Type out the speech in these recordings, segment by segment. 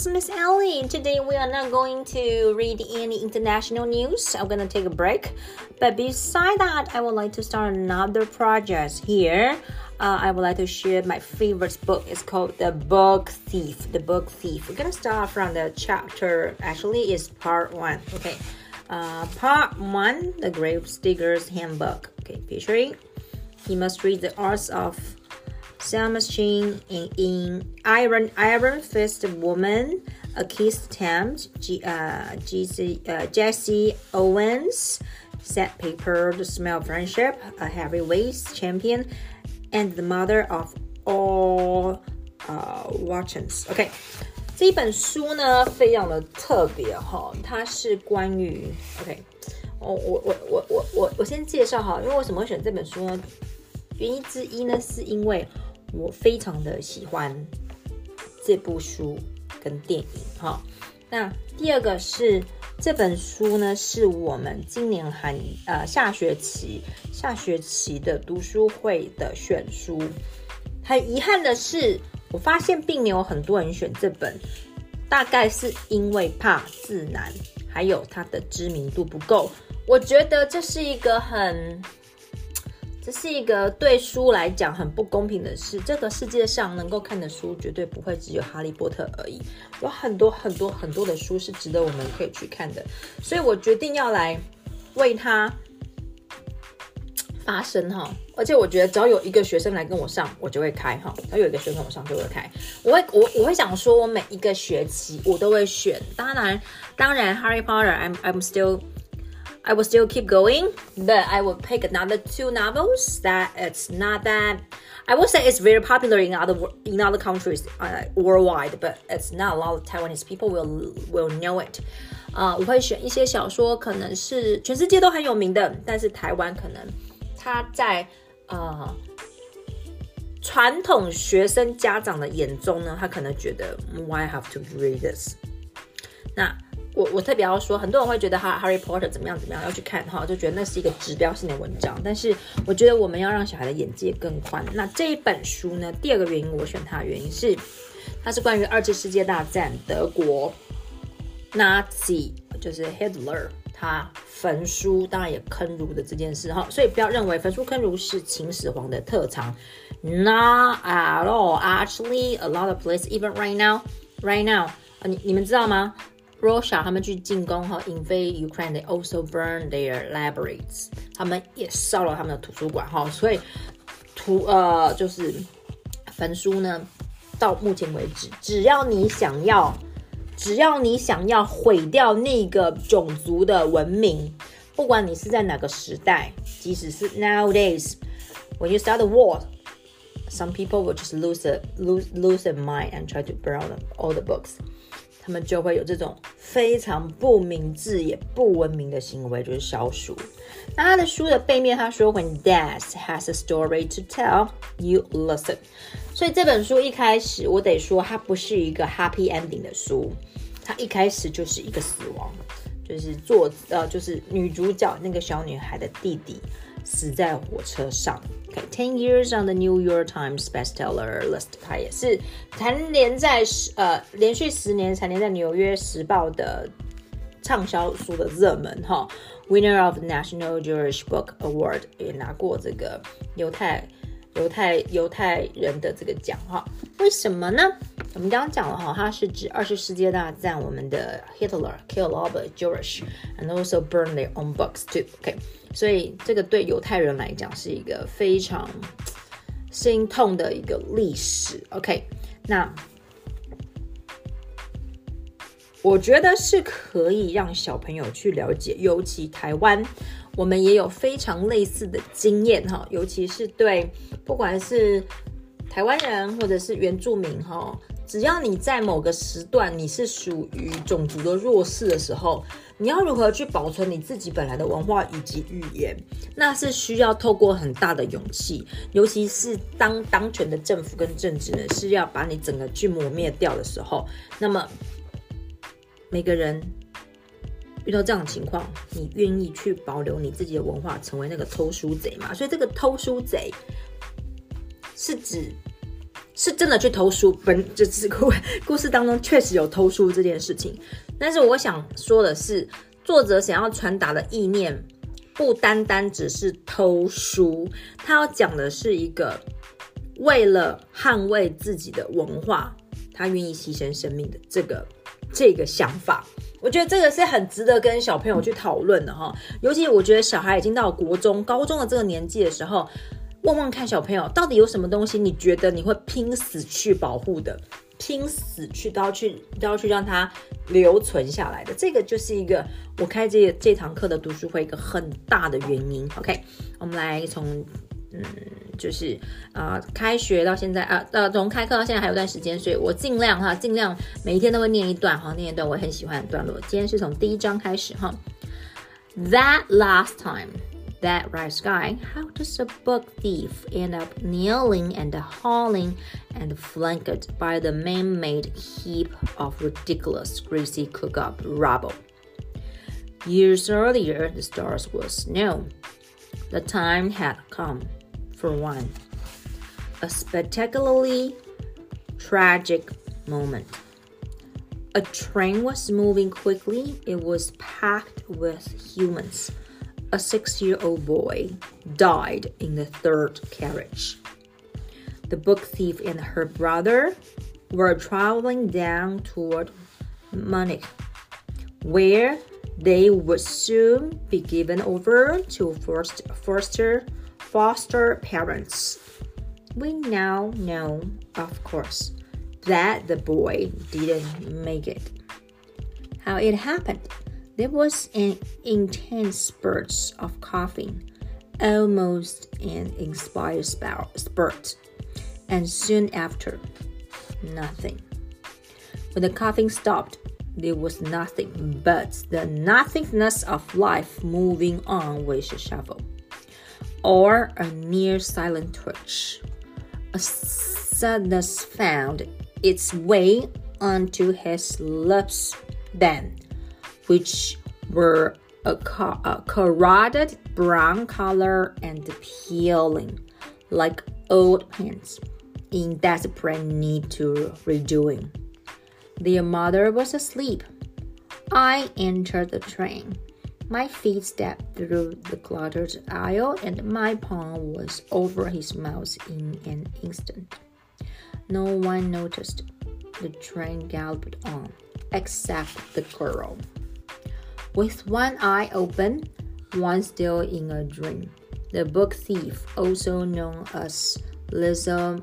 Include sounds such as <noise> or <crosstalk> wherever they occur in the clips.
Is Miss Ellie. Today we are not going to read any international news. I'm gonna take a break. But beside that, I would like to start another project here. Uh, I would like to share my favorite book. It's called The Book Thief. The Book Thief. We're gonna start from the chapter. Actually, is part one. Okay. Uh, part one, The Grave Digger's Handbook. Okay, featuring. Himmel Street the arts of Sam Machine in, in Iron Iron Fist Woman, A Kiss Attempt, G, uh, GC, uh, Jesse Owens, Set Paper, The Smell of Friendship, A Heavyweight Champion, and the Mother of All uh, Watchings. OK，这一本书呢非常的特别哈，它是关于 OK，哦，我我我我我我先介绍哈，因为为什么会选这本书呢？原因之一呢，是因为 我非常的喜欢这部书跟电影哈。那第二个是这本书呢，是我们今年寒呃下学期下学期的读书会的选书。很遗憾的是，我发现并没有很多人选这本，大概是因为怕字难，还有它的知名度不够。我觉得这是一个很。这是一个对书来讲很不公平的事。这个世界上能够看的书绝对不会只有《哈利波特》而已，有很多很多很多的书是值得我们可以去看的。所以我决定要来为他发声哈。而且我觉得只要有一个学生来跟我上，我就会开哈。只要有一个学生跟我上，就会开。我会我我会想说，我每一个学期我都会选。当然，当然，《Harry Potter》I'm I'm still I will still keep going, but I will pick another two novels that it's not that I will say it's very popular in other in other countries uh, worldwide, but it's not a lot of Taiwanese people will will know it. 啊、uh,，我会选一些小说，可能是全世界都很有名的，但是台湾可能它在呃传统学生家长的眼中呢，他可能觉得 Why have to read this？那 我我特别要说，很多人会觉得哈《Harry Potter》怎么样怎么样要去看哈，就觉得那是一个指标性的文章。但是我觉得我们要让小孩的眼界更宽。那这一本书呢，第二个原因我选它的原因是，它是关于二次世界大战德国 Nazi 就是 Hitler 他焚书当然也坑儒的这件事哈，所以不要认为焚书坑儒是秦始皇的特长，Not at all. Actually, a lot of place even right now, right now，你你们知道吗 ？Russia 他们去进攻和 invade Ukraine，they also burn their libraries，他们也烧了他们的图书馆哈，所以图呃就是焚书呢，到目前为止，只要你想要，只要你想要毁掉那个种族的文明，不管你是在哪个时代，即使是 nowadays，when you start a war，some people will just lose a lose lose their mind and try to burn all the books。 他们就会有这种非常不明智也不文明的行为，就是烧书。那他的书的背面，他说：“When death has a story to tell, you listen。”所以这本书一开始，我得说，它不是一个 happy ending 的书，它一开始就是一个死亡，就是作呃，就是女主角那个小女孩的弟弟。死在火车上。Okay, ten years on the New York Times bestseller list，它也是蝉联在十呃连续十年蝉联在纽约时报的畅销书的热门哈。Winner of the National Jewish Book Award 也拿过这个犹太犹太犹太人的这个奖哈。为什么呢？我们刚刚讲了哈，它是指二次世界大战，我们的 Hitler kill all the Jewish and also burn their own books too。OK。所以这个对犹太人来讲是一个非常心痛的一个历史。OK，那我觉得是可以让小朋友去了解，尤其台湾，我们也有非常类似的经验哈，尤其是对不管是台湾人或者是原住民哈，只要你在某个时段你是属于种族的弱势的时候。你要如何去保存你自己本来的文化以及语言？那是需要透过很大的勇气，尤其是当当权的政府跟政治呢是要把你整个去磨灭掉的时候，那么每个人遇到这样的情况，你愿意去保留你自己的文化，成为那个偷书贼吗？所以这个偷书贼是指。是真的去偷书，本就是故故事当中确实有偷书这件事情。但是我想说的是，作者想要传达的意念不单单只是偷书，他要讲的是一个为了捍卫自己的文化，他愿意牺牲生命的这个这个想法。我觉得这个是很值得跟小朋友去讨论的哈，尤其我觉得小孩已经到国中、高中的这个年纪的时候，问问看小朋友到底有什么东西，你觉得你会拼死去保护的，拼死去都要去都要去让它留存下来的，这个就是一个我开这这堂课的读书会一个很大的原因。OK，我们来从。嗯，就是啊，开学到现在啊，呃，从开课到现在还有段时间，所以我尽量哈，尽量每一天都会念一段哈，念一段我很喜欢的段落。今天是从第一章开始哈。That last time, that right sky, how does a book thief end up kneeling and hauling and flanked by the man-made heap of ridiculous, greasy cook-up rubble? Years earlier, the stars were snow. The time had come for one. A spectacularly tragic moment. A train was moving quickly, it was packed with humans. A six year old boy died in the third carriage. The book thief and her brother were traveling down toward Munich, where they would soon be given over to foster foster parents. We now know, of course, that the boy didn't make it. How it happened? There was an intense spurt of coughing, almost an inspired spurt, and soon after, nothing. When the coughing stopped, there was nothing but the nothingness of life moving on with a shovel or a near silent twitch. A sadness found its way onto his lips then, which were a, a corroded brown color and peeling like old pants in desperate need to redoing. Their mother was asleep. I entered the train. My feet stepped through the cluttered aisle, and my palm was over his mouth in an instant. No one noticed. The train galloped on, except the girl. With one eye open, one still in a dream, the book thief, also known as Lisa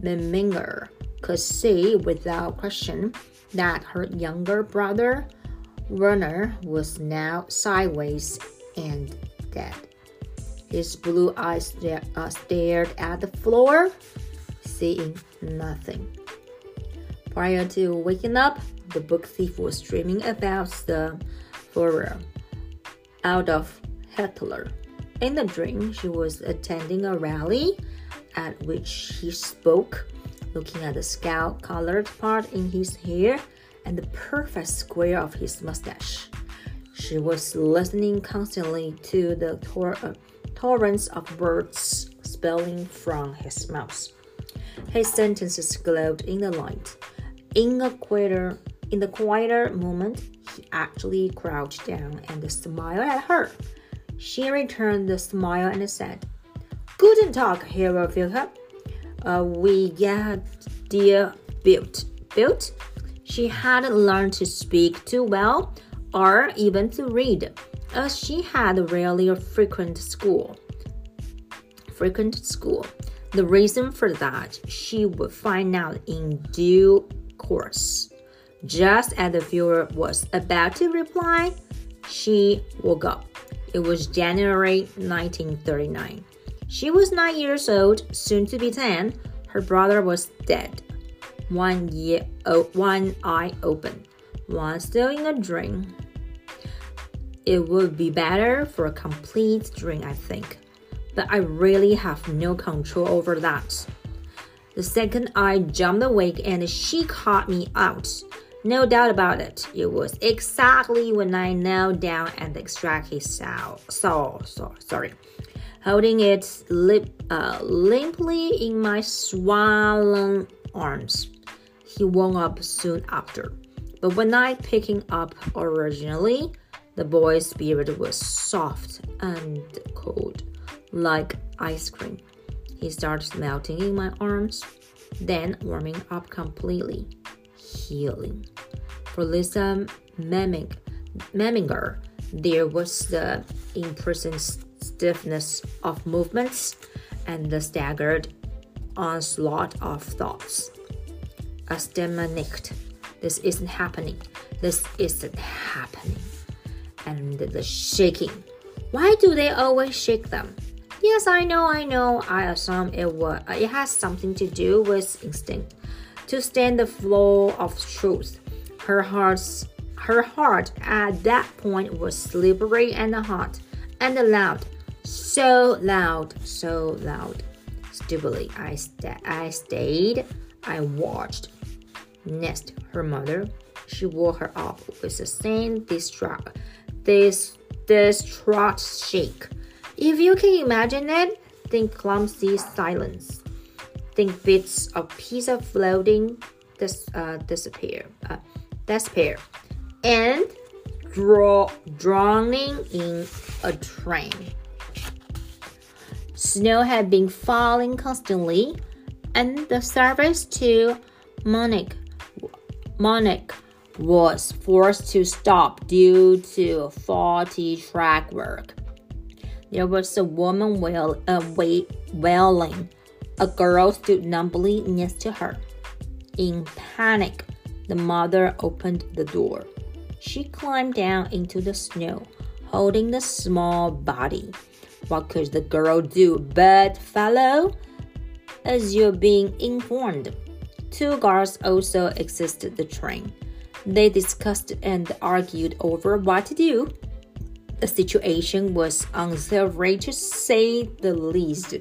Meminger, could see without question that her younger brother Werner was now sideways and dead. His blue eyes uh, stared at the floor, seeing nothing. Prior to waking up, the book thief was dreaming about the Führer, Adolf Hitler. In the dream, she was attending a rally at which he spoke, looking at the scout colored part in his hair and the perfect square of his mustache. She was listening constantly to the tor- uh, torrents of words spilling from his mouth. His sentences glowed in the light. In a quieter, in the quieter moment, he actually crouched down and smiled at her. She returned the smile and said, Guten Tag, Herr Führer. Uh, we get dear built. Built? She hadn't learned to speak too well or even to read, as she had rarely frequent school. Frequent school. The reason for that she would find out in due course. Just as the Führer was about to reply, she woke up. It was January 1939. She was nine years old, soon to be ten. Her brother was dead one year, oh, one eye open, one still in a dream. It would be better for a complete dream, I think, but I really have no control over that. The second I jumped awake and she caught me out. No doubt about it. It was exactly when I knelt down and extracted his soul. Soul, soul sorry. holding it lip, uh, limply in my swollen arms. He woke up soon after. But when I him up originally, the boy's spirit was soft and cold, like ice cream. He started melting in my arms, then warming up completely, healing. For Lisa Memming, Meminger, there was the imprisoned stiffness of movements and the staggered onslaught of thoughts. As demonicked, this isn't happening. This isn't happening. And the shaking. Why do they always shake them? Yes, I know, I know. I assume it was. It has something to do with instinct. To stand the flow of truth. Her heart's her heart at that point was slippery and hot and loud. So loud, so loud. Stupidly, I, I stayed, I watched. Next, her mother, she woke her off with the same distraught, this distraught shake. If you can imagine it, think clumsy silence. Think bits of pizza floating dis, uh, disappear, uh, despair and draw, drowning in a train. Snow had been falling constantly, and the service to Munich, Munich was forced to stop due to faulty track work. There was a woman wail, uh, wailing. A girl stood numbly next to her. In panic, the mother opened the door. She climbed down into the snow, holding the small body. What could the girl do but follow? As you're being informed, two guards also exited the train. They discussed and argued over what to do. The situation was unsavory to say the least.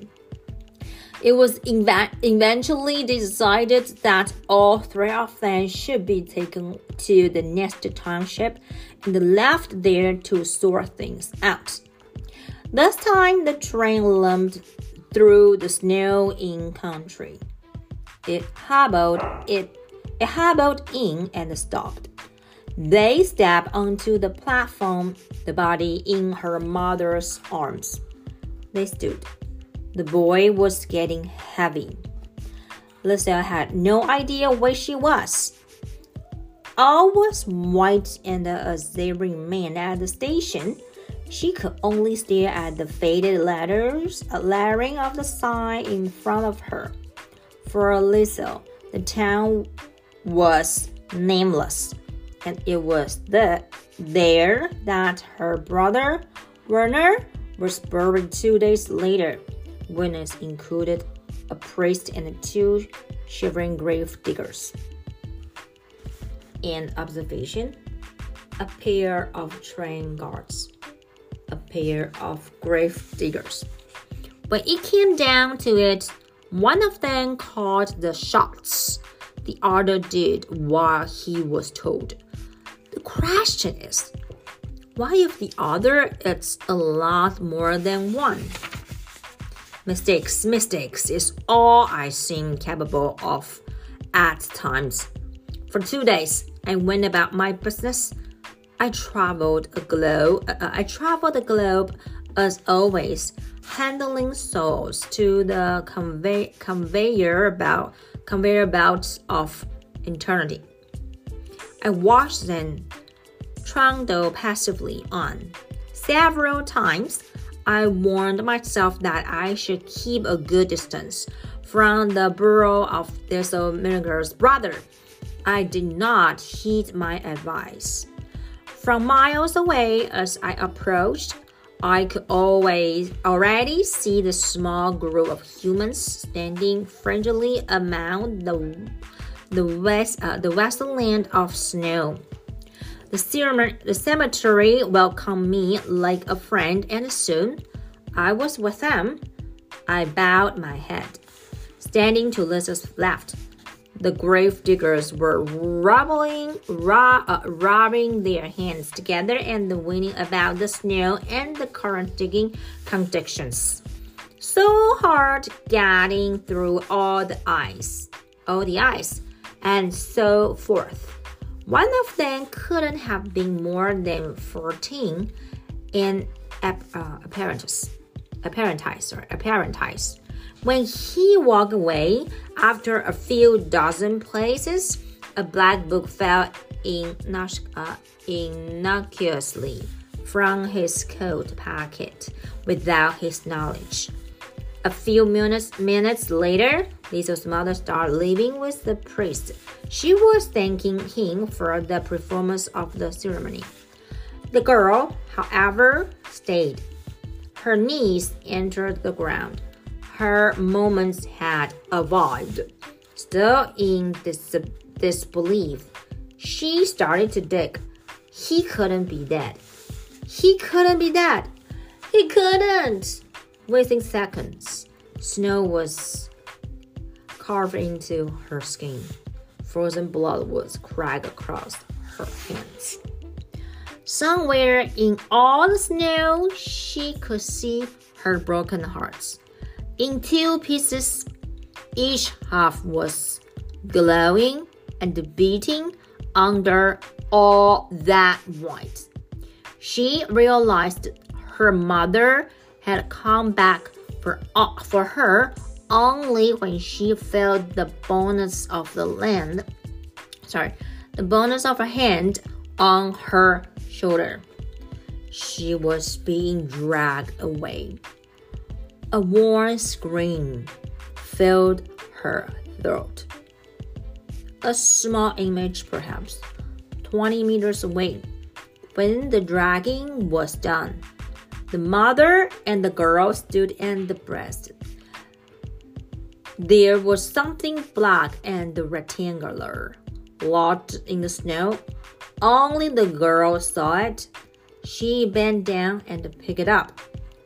It was eventually decided that all three of them should be taken to the next township and left there to sort things out. This time, the train lumped through the snow in country. It hobbled it, it hobbled in and stopped. They stepped onto the platform, the body in her mother's arms. They stood. The boy was getting heavy. Lisa had no idea where she was. All was white, and as they remained at the station, she could only stare at the faded letters, lettering of the sign in front of her. For Lisa, the town was nameless, and it was the, there that her brother Werner was buried two days later. Witness included a priest and two shivering grave diggers. And observation a pair of train guards, a pair of grave diggers. When it came down to it, one of them called the shots. The other did what he was told. The question is, why if the other it's a lot more than one? Mistakes, mistakes is all I seem capable of at times. For two days, I went about my business. I traveled a globe. Uh, I traveled the globe as always, handling souls to the convey, conveyor belt, conveyor belts of eternity. I watched them trundle passively on. Several times, I warned myself that I should keep a good distance from the burrow of this Thistlemillinger's brother. I did not heed my advice. From miles away, as I approached, I could always already see the small group of humans standing friendly among the the west uh, the western land of snow. The, the cemetery welcomed me like a friend, and soon I was with them. I bowed my head. Standing to Lisa's left, The grave diggers were rubbing, rub, uh, rubbing their hands together and whining about the snow and the current digging conditions. So hard getting through all the ice, all the ice, and so forth. One of them couldn't have been more than 14 in uh, apparentice, apparentice, or apparentice. When he walked away, after a few dozen places, a black book fell in, uh, innocuously from his coat pocket without his knowledge. A few minutes, minutes later, Lisa's mother started leaving with the priest. She was thanking him for the performance of the ceremony. The girl, however, stayed. Her knees entered the ground. Her moments had arrived. Still in dis disbelief, she started to dig. He couldn't be dead. He couldn't be dead. He couldn't. Within seconds, snow was carved into her skin. Frozen blood was cracked across her hands. Somewhere in all the snow, she could see her broken hearts. In two pieces, each half was glowing and beating under all that white. She realized her mother had come back for, uh, for her only when she felt the bonus of the land, sorry, the bonus of a hand on her shoulder. She was being dragged away. A warm scream filled her throat. A small image, perhaps 20 meters away. When the dragging was done, the mother and the girl stood in the breast. There was something black and rectangular, locked in the snow. Only the girl saw it. She bent down and picked it up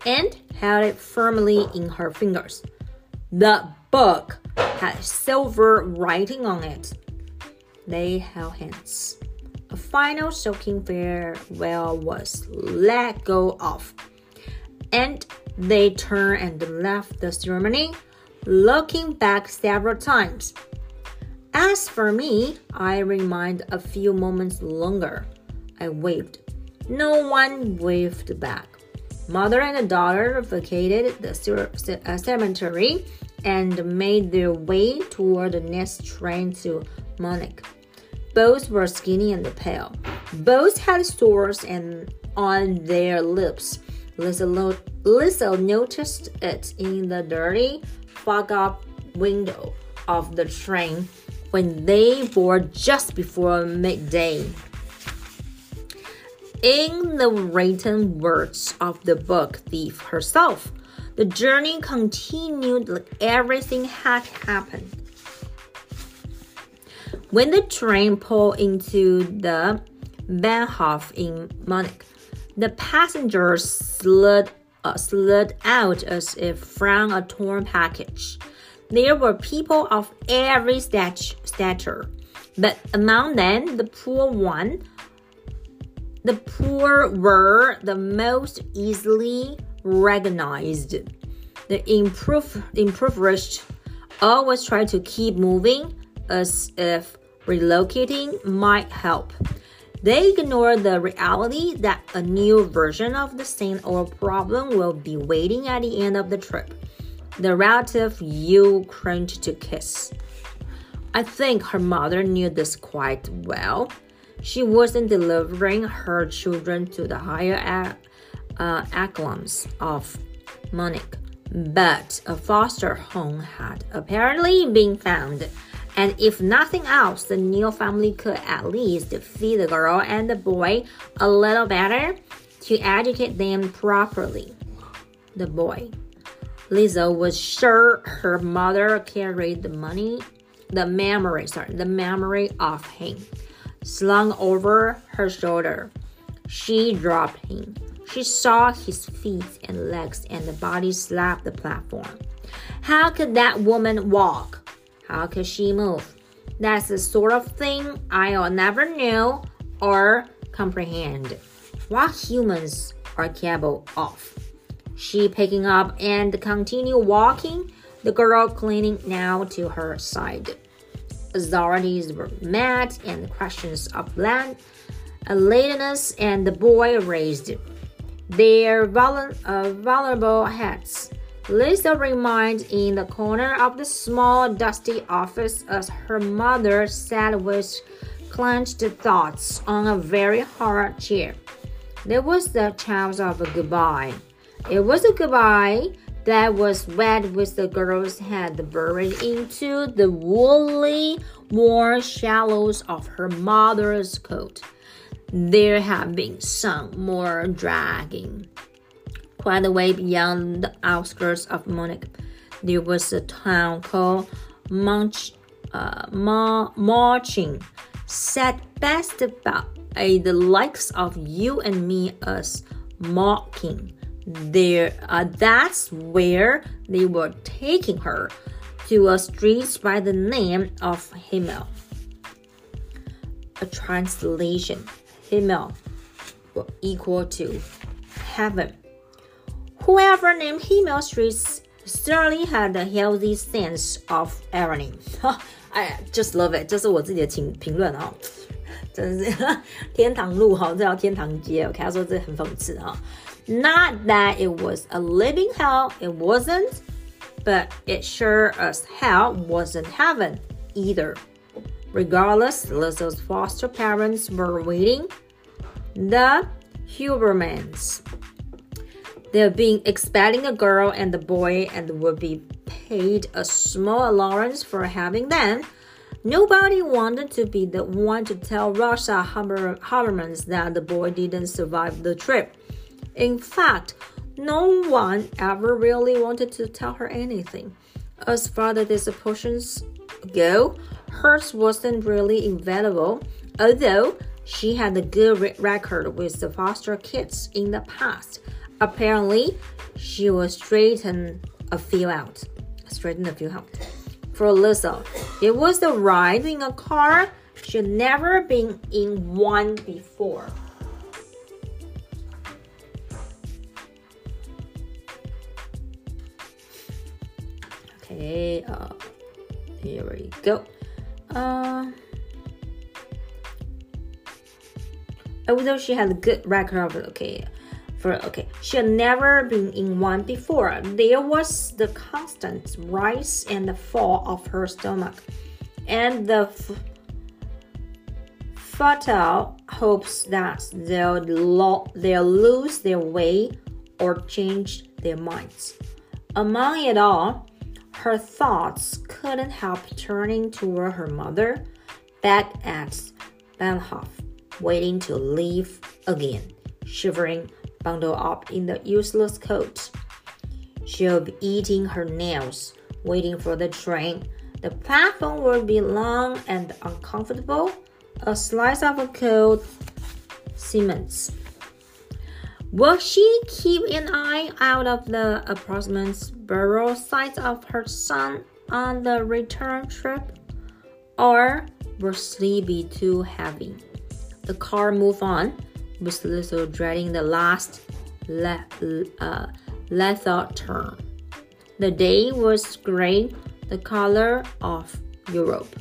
and held it firmly in her fingers. The book had silver writing on it. They held hands. A final soaking farewell was let go of and they turned and left the ceremony, looking back several times. As for me, I remained a few moments longer. I waved. No one waved back. Mother and daughter vacated the uh, cemetery and made their way toward the next train to Munich. Both were skinny and pale. Both had sores and on their lips. Lisa, Lisa noticed it in the dirty, fog up window of the train when they board just before midday. In the written words of the book thief herself, the journey continued like everything had happened. When the train pulled into the Bahnhof in Munich, the passengers slid, uh, slid out as if from a torn package. There were people of every stature, but among them, the poor one, the poor were the most easily recognized. The improv- impoverished always try to keep moving as if relocating might help. They ignore the reality that a new version of the same old problem will be waiting at the end of the trip. The relative you cringed to kiss. I think her mother knew this quite well. She wasn't delivering her children to the higher uh, echelons of Munich, but a foster home had apparently been found and if nothing else, the new family could at least feed the girl and the boy a little better to educate them properly. The boy. Lisa was sure her mother carried the money, the memory, sorry, the memory of him slung over her shoulder. She dropped him. She saw his feet and legs and the body slap the platform. How could that woman walk? How could she move? That's the sort of thing I'll never know or comprehend. What humans are capable of. She picking up and continue walking, the girl clinging now to her side. Authorities were met and questions of land, lateness and the boy raised their uh, vulnerable heads. Lisa remained in the corner of the small, dusty office as her mother sat with clenched thoughts on a very hard chair. There was the chance of a goodbye. It was a goodbye that was wet with the girl's head buried into the woolly, warm shallows of her mother's coat. There had been some more dragging. Quite a way beyond the outskirts of Munich, there was a town called Munch, uh, Molching, set best about uh, the likes of you and me as mocking There, uh, that's where they were taking her to a street by the name of Himmel. A translation Himmel will equal to heaven. Whoever named Himmel Streets certainly had a healthy sense of irony. I just love it，这是我自己的评评论啊。真是天堂路哈，这叫天堂街。OK，他说这很讽刺哈。 <laughs> Not that it was a living hell, it wasn't, but it sure as hell wasn't heaven either. Regardless, Lizzo's foster parents were waiting. The Hubermans. They're being expecting a girl and a boy and would be paid a small allowance for having them. Nobody wanted to be the one to tell Rosa Habermans that the boy didn't survive the trip. In fact, no one ever really wanted to tell her anything. As far as disappointments go, hers wasn't really invaluable, although she had a good record with the foster kids in the past. Apparently, she was straightened a few out. Straightened a few out for Lisa. It was the ride in a car she'd never been in one before. Okay, uh, here we go. Uh, although she had a good record of okay, for okay. She had never been in one before. There was the constant rise and the fall of her stomach and the fatal hopes that they'll, lo- they'll lose their way or change their minds. Among it all her thoughts couldn't help turning toward her mother back at Bahnhof, waiting to leave again shivering bundled up in the useless coat. She'll be eating her nails, waiting for the train. The platform will be long and uncomfortable, a slice of a cold cement. Will she keep an eye out of the approximate burial site of her son on the return trip? Or will sleep be too heavy? The car moved on with little dreading the last le- uh, lethal turn. The day was gray, the color of Europe.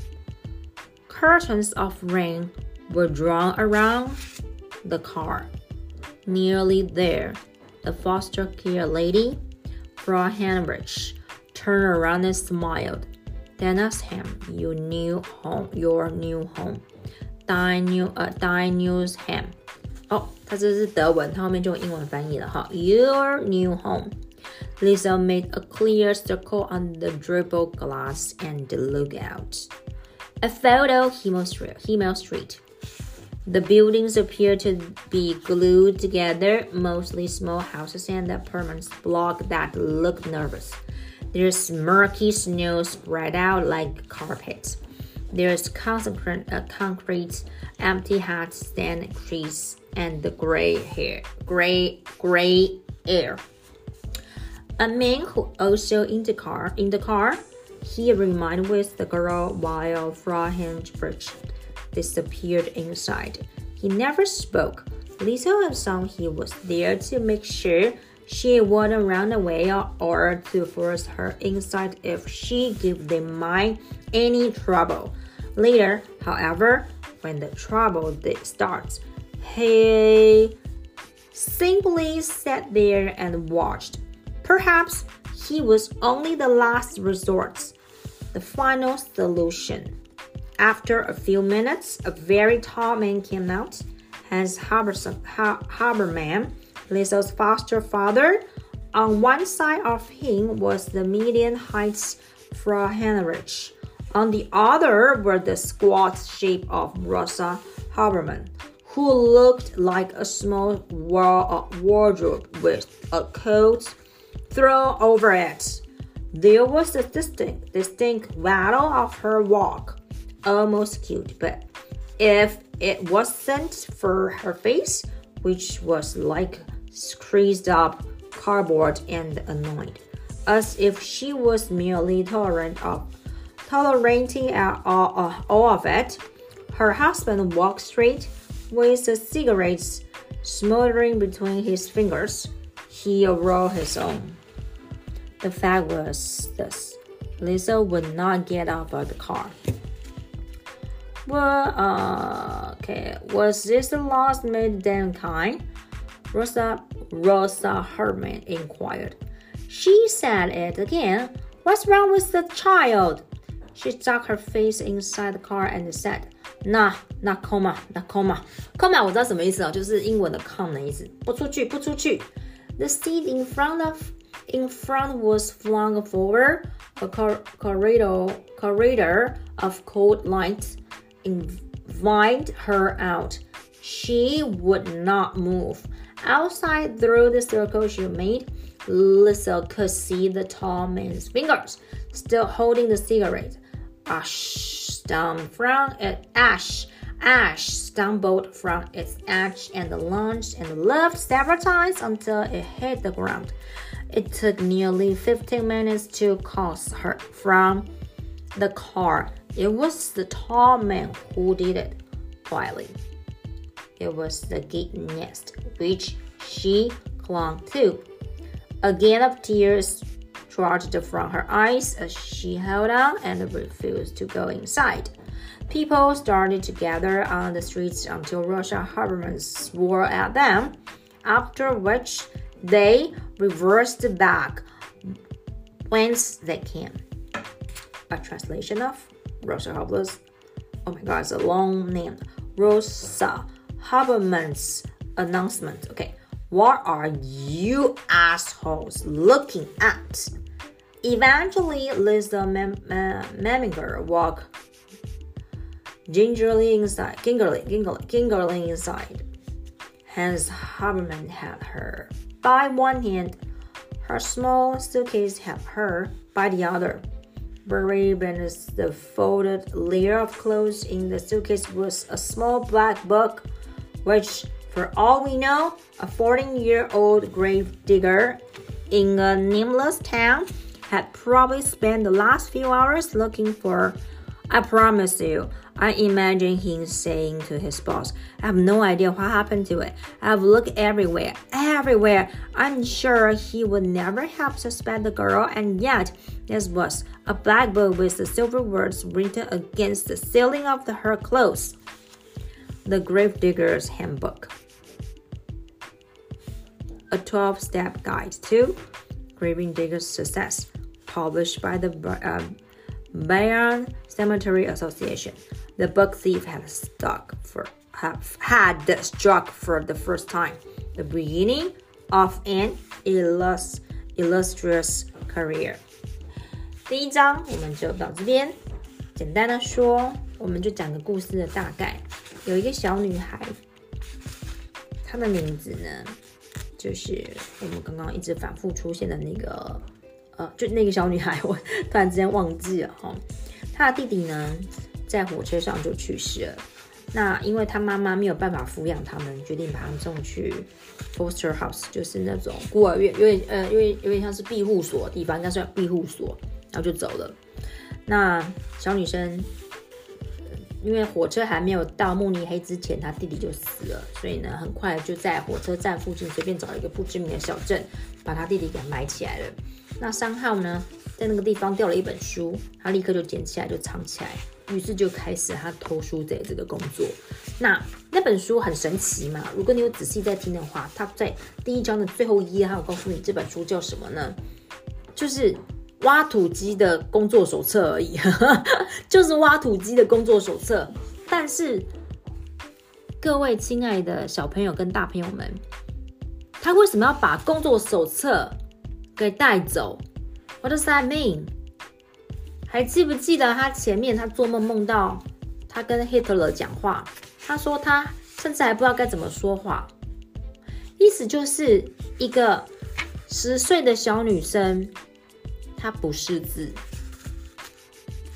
Curtains of rain were drawn around the car. Nearly There, The Foster Care Lady, Frau Heinrich, turned around and smiled. Dein neues Heim, your new home, your new home. Dine, 呃、uh,，Dein neues Heim。哦，它这是德文，它后面就用英文翻译了哈。Your oh, new home. Lisa made a clear circle on the dribble glass and looked out. A photo, Himmel Street. The buildings appear to be glued together, mostly small houses and apartments block that look nervous. There's murky snow spread out like carpet. There's concrete, uh, concrete empty hats, stand trees, and the gray hair, gray gray air. A man who also in the car in the car He remained with the girl while Frau Heinrich disappeared inside. He never spoke. Lisa assumed he was there to make sure she wouldn't run away or to force her inside if she gave them mind any trouble. Later, however, when the trouble starts, he simply sat there and watched. Perhaps he was only the last resort, the final solution. After a few minutes, a very tall man came out. Hans Haberman, Lisa's foster father. On one side of him was the medium height Frau Heinrich. On the other were the squat shape of Rosa Haberman, who looked like a small wardrobe with a coat thrown over it. There was a distinct, distinct rattle of her walk, almost cute, but if it wasn't for her face, which was like creased up cardboard and annoyed, as if she was merely tolerant of tolerating all, all of it. Her husband walked straight with the cigarettes smoldering between his fingers. He rolled his own. The fact was this Lisa would not get out of the car. Well, uh, okay, was this the last made them kind? Rosa Rosa Herman inquired. She said it again. What's wrong with the child? She stuck her face inside the car and said, "Na na coma na coma coma 我知道什么意思啊，就是英文的 come 的意思，不出去不出去。The seat in front of in front was flung forward. A corridor corridor of cold light invited her out. She would not move. Outside, through the circle she made, Lisa could see the tall man's fingers, still holding the cigarette ash down from it ash ash stumbled from its edge and lunged and left several times until it hit the ground. It took nearly 15 minutes to cast her from the car. It was the tall man who did it quietly. It was the gate nest which she clung to. A Again of tears trudged from her eyes as she held on and refused to go inside. People started to gather on the streets until Rosa Haberman swore at them, after which they reversed back whence they came. A translation of Rosa Haberman's, oh my god, it's a long name. Rosa Haberman's announcement. Okay, what are you assholes looking at? Eventually, Lisa Mem- Meminger walked gingerly inside, gingerly, gingerly, gingerly inside. Hans Haberman had her by one hand, her small suitcase had her by the other. Buried beneath the folded layer of clothes in the suitcase was a small black book, which, for all we know, a 14 year old grave digger in a nameless town had probably spent the last few hours looking for. I promise you, I imagine him saying to his boss, I have no idea what happened to it. I've looked everywhere, everywhere. I'm sure he would never have suspected the girl, and yet this was a black book with the silver words written against the ceiling of the, her clothes. The Gravedigger's Handbook. A 12 step guide to Gravedigger's Success published by the uh, Cemetery Association. The book thief had struck for have had struck for the first time the beginning of an illus, illustrious career. 第一章我们就到这边，简单的说，我们就讲个故事的大概。有一个小女孩，她的名字呢，就是我们刚刚一直反复出现的那个呃，就那个小女孩，我突然之间忘记了哈。 他的弟弟呢，在火车上就去世了。那因为他妈妈没有办法抚养他们，决定把他们送去 foster house，就是那种孤儿院，有点呃，因为有点像是庇护所的地方，应该是庇护所。然后就走了。那小女生。因为火车还没有到慕尼黑之前，他弟弟就死了，所以呢，很快就在火车站附近随便找一个不知名的小镇，把他弟弟给埋起来了。那三号呢，在那个地方掉了一本书，他立刻就捡起来就藏起来，于是就开始他偷书贼这个工作。那那本书很神奇嘛，如果你有仔细在听的话，他在第一章的最后一页，他有告诉你这本书叫什么呢？就是。挖土机的工作手册而已，<laughs> 就是挖土机的工作手册。但是，各位亲爱的小朋友跟大朋友们，他为什么要把工作手册给带走？What does that mean？还记不记得他前面他做梦梦到他跟 Hitler 讲话？他说他甚至还不知道该怎么说话，意思就是一个十岁的小女生。她不识字，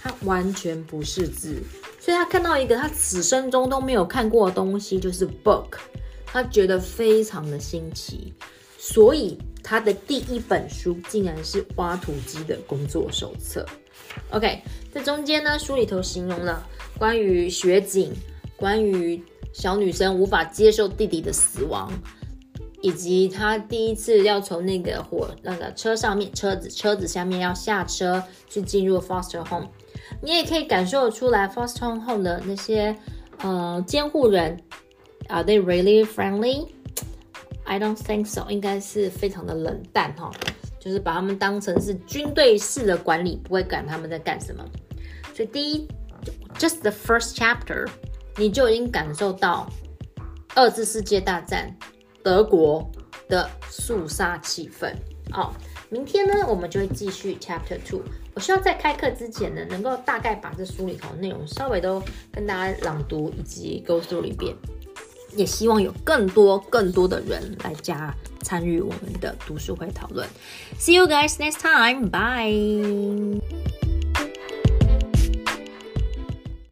她完全不识字，所以他看到一个他此生中都没有看过的东西，就是 book，他觉得非常的新奇，所以他的第一本书竟然是挖土机的工作手册。OK，在中间呢，书里头形容了关于雪景，关于小女生无法接受弟弟的死亡。以及他第一次要从那个火那个车上面车子车子下面要下车去进入 foster home，你也可以感受出来 foster home 的那些呃监护人，Are they really friendly? I don't think so，应该是非常的冷淡哈，就是把他们当成是军队式的管理，不会管他们在干什么。所以第一，just the first chapter，你就已经感受到二次世界大战。德国的肃杀气氛。好，明天呢，我们就会继续 Chapter Two。我希望在开课之前呢，能够大概把这书里头内容稍微都跟大家朗读以及 go through 一遍。也希望有更多更多的人来加参与我们的读书会讨论。See you guys next time. Bye.